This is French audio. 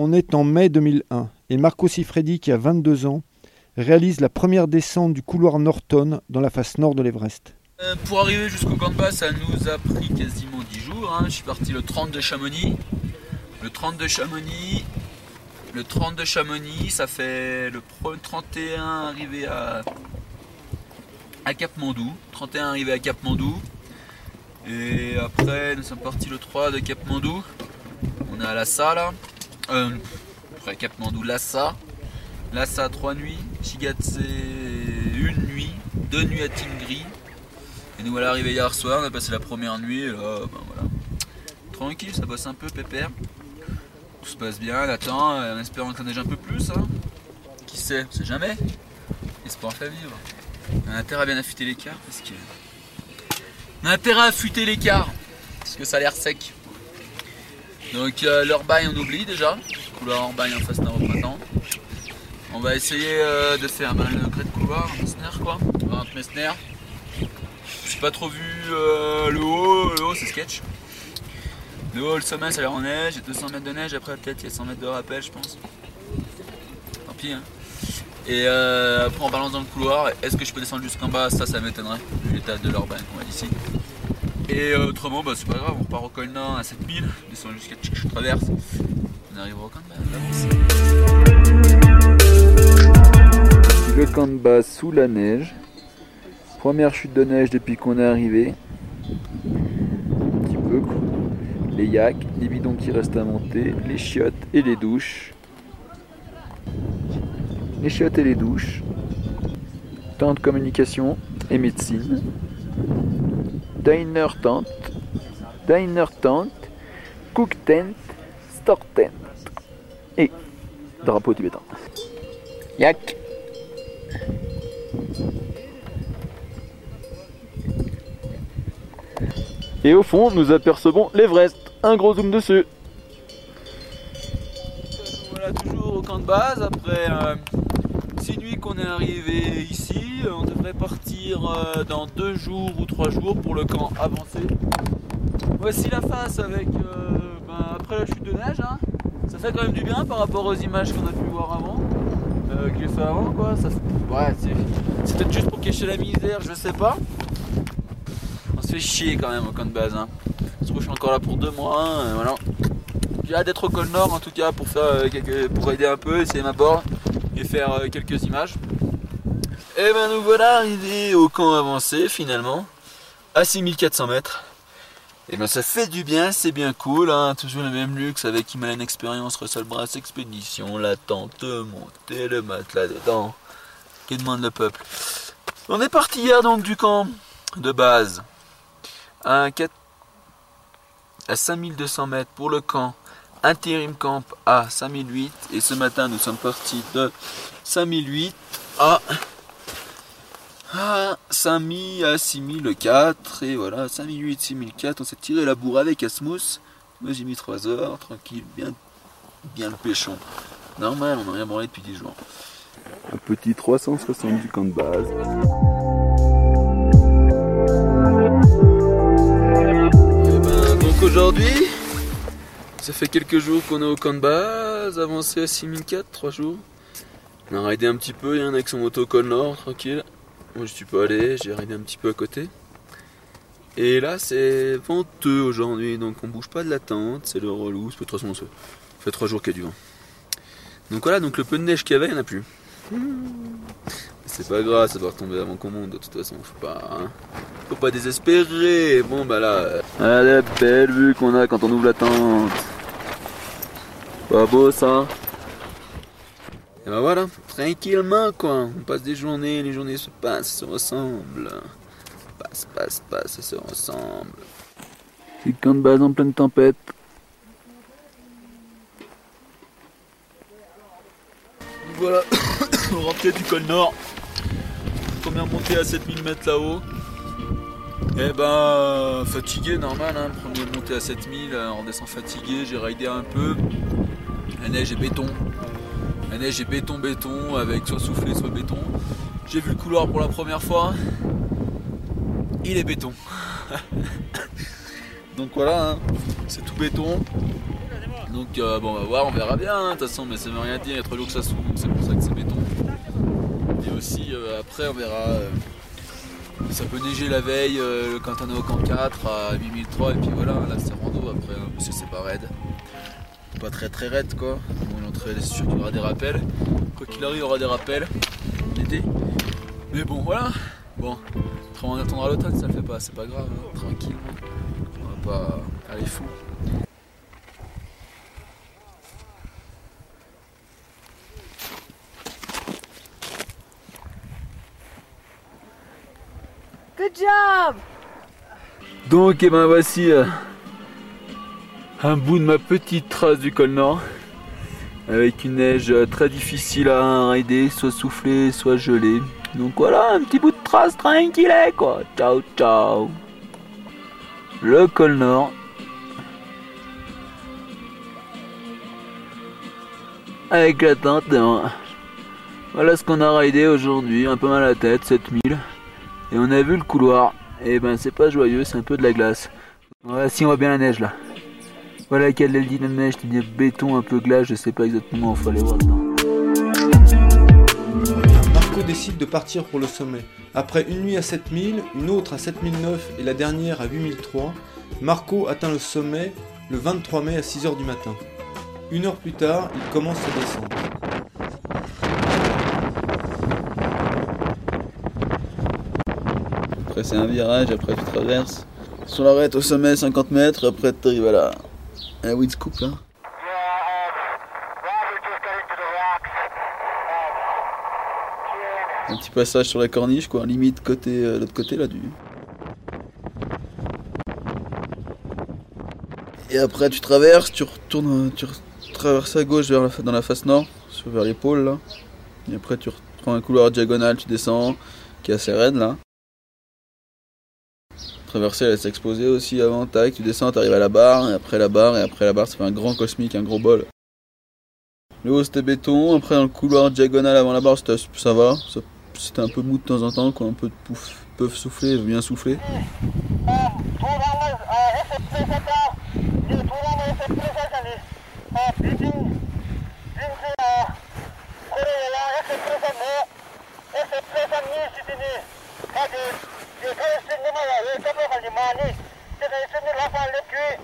On est en mai 2001 et Marco Sifredi, qui a 22 ans, réalise la première descente du couloir Norton dans la face nord de l'Everest. Euh, pour arriver jusqu'au camp ça nous a pris quasiment 10 jours. hein. Je suis parti le 30 de Chamonix. Le 30 de Chamonix, le 30 de Chamonix, ça fait le pro- 31 arrivé à, à Cap Mandou. 31 arrivé à Cap Mandou. Et après, nous sommes partis le 3 de Cap Mandou. On est à Lhasa là. Euh, après Cap Mandou, Lhasa. Lhasa 3 nuits. Chigatse une nuit. Deux nuits à Tingri. Et nous voilà arrivés hier soir, on a passé la première nuit, et là, ben voilà. Tranquille, ça bosse un peu, pépère. Tout se passe bien, on attend, euh, en espérant que ça un peu plus. Hein. Qui sait, on sait jamais. Espoir fait vivre. On a intérêt à bien affûter l'écart, parce que... On a intérêt à affûter l'écart, parce que ça a l'air sec. Donc euh, leur on oublie déjà, couloir hors bail en face d'un printemps. On va essayer euh, de faire ben, le gré de couloir, un Messner quoi, un Messner. J'ai pas trop vu euh, le haut, le haut c'est sketch. Le haut, le sommet ça a l'air en neige, il y a 200 mètres de neige, après peut-être il y a 100 mètres de rappel je pense. Tant pis hein. Et euh, après on balance dans le couloir, est-ce que je peux descendre jusqu'en bas? Ça ça m'étonnerait, vu l'état de l'urbain qu'on va d'ici. Et euh, autrement bah c'est pas grave, on repart au col à 7000, on descend jusqu'à je traverse. On arrive au camp de. Le camp de base sous la neige. Première chute de neige depuis qu'on est arrivé. Un petit peu. Les yaks, les bidons qui restent à monter, les chiottes et les douches. Les chiottes et les douches. Tente communication et médecine. Diner tent. Diner tent. Cook tent. Store tent. Et drapeau tibétain. Yak. Et au fond, nous apercevons l'Everest. Un gros zoom dessus. Voilà, toujours au camp de base. Après 6 nuits qu'on est arrivé ici, on devrait partir euh, dans 2 jours ou 3 jours pour le camp avancé. Voici la face avec euh, ben, après la chute de neige. hein. Ça fait quand même du bien par rapport aux images qu'on a pu voir avant. Euh, que fait avant quoi? Ça Ouais, c'est peut-être juste pour cacher la misère, je sais pas. On se fait chier quand même au camp de base. Hein. Je trouve que je suis encore là pour 2 mois. hein, voilà. J'ai hâte d'être au col nord en tout cas pour faire euh, pour aider un peu, essayer ma board et faire euh, quelques images. Et ben nous voilà arrivés au camp avancé finalement, à 6400 mètres. Et ben ça fait du bien, c'est bien cool, hein, toujours le même luxe avec Himalayan Experience, Russell Brass Expédition, la tente montée, le matelas dedans. Que demande le peuple? On est parti hier donc du camp de base à, 4 à 5200 mètres pour le camp Interim Camp à 5008 et ce matin nous sommes partis de 5008 à, à 5000 à 6004 et voilà 5008 6004 on s'est tiré la bourre avec Asmus. Moi j'ai mis 3 heures tranquille bien bien le péchon normal on n'a rien branlé depuis 10 jours. Un petit 360 du camp de base. Eh ben, donc aujourd'hui, ça fait quelques jours qu'on est au camp de base, avancé à 6004, 3 jours. On a raidé un petit peu, il y en a avec son moto col nord, tranquille. Moi je suis pas allé, j'ai raidé un petit peu à côté. Et là c'est venteux aujourd'hui, donc on bouge pas de la tente, c'est le relou, c'est de toute façon ça fait 3 jours qu'il y a du vent. Donc voilà, donc le peu de neige qu'il y avait, il n'y en a plus. C'est pas grave, ça doit retomber avant qu'on monte de toute façon, faut pas. hein. Faut pas désespérer. Bon bah là, euh, Ah, la belle vue qu'on a quand on ouvre la tente. Pas beau ça Et bah voilà, tranquillement quoi. On passe des journées, les journées se passent, se ressemblent. Passe, passe, passe se ressemblent. C'est le camp de base en pleine tempête. Voilà, rentrée du col nord. Première montée à 7000 mètres là-haut. Et ben, fatigué, normal, hein. Première montée à 7000, euh, on descend fatigué, j'ai raidé un peu. La neige est béton. La neige est béton, béton, avec soit soufflé, soit béton. J'ai vu le couloir pour la première fois. Il est béton. Donc voilà, hein. c'est tout béton. Donc euh, bon, on va voir, on verra bien. hein, De toute façon, mais ça veut rien dire. Trop d'eau que ça donc c'est pour ça que c'est béton. Et aussi, euh, après, on verra. euh, ça peut neiger la veille quand on est au camp 4 à 8003 et puis voilà, là c'est rando après hein, parce que c'est pas raide. Pas très très raide quoi. Bon l'entrée c'est sûr qu'il y aura des rappels. Quoi qu'il arrive il y aura des rappels l'été. Mais bon voilà. Bon, on attendra l'automne, ça le fait pas, c'est pas grave, hein, tranquille. On va pas aller fou. Good job! Donc, et ben voici euh, un bout de ma petite trace du col nord. Avec une neige très difficile à rider, soit soufflée, soit gelée. Donc voilà, un petit bout de trace tranquille, quoi. Ciao, ciao. Le col nord. Avec la tente. hein. Voilà ce qu'on a ridé aujourd'hui. Un peu mal à la tête, 7000. Et on a vu le couloir. Et ben c'est pas joyeux, c'est un peu de la glace. Voilà, si on voit bien la neige là. Voilà quelle est le dit de neige, tu dis béton, un peu glace, je sais pas exactement où il faut aller voir dedans. Marco décide de partir pour le sommet. Après une nuit à 7000, une autre à 7009 et la dernière à 8003, Marco atteint le sommet le 23 mai à 6h du matin. Une heure plus tard, il commence sa descente. Après c'est un virage, après tu traverses. Sur l'arête au sommet 50 mètres, après tu arrives à la, à la weed scoop là. Un petit passage sur la corniche quoi, limite côté euh, l'autre côté là du. Et après tu traverses, tu retournes, tu traverses à gauche vers la, dans la face nord, vers pôles là. Et après tu prends un couloir diagonal, tu descends, qui est assez raide là. Traverser, elle s'est exposée aussi avant, tac, tu descends, t'arrives à la barre, et après la barre, et après la barre, ça fait un grand cosmique, un gros bol. Le haut c'était béton, après dans le couloir diagonal avant la barre, ça va, c'était un peu mou de temps en temps, quoi, un peu de pouf, peuvent souffler, bien souffler. 这是你们老人家的孩子骂你这个是你老板的罪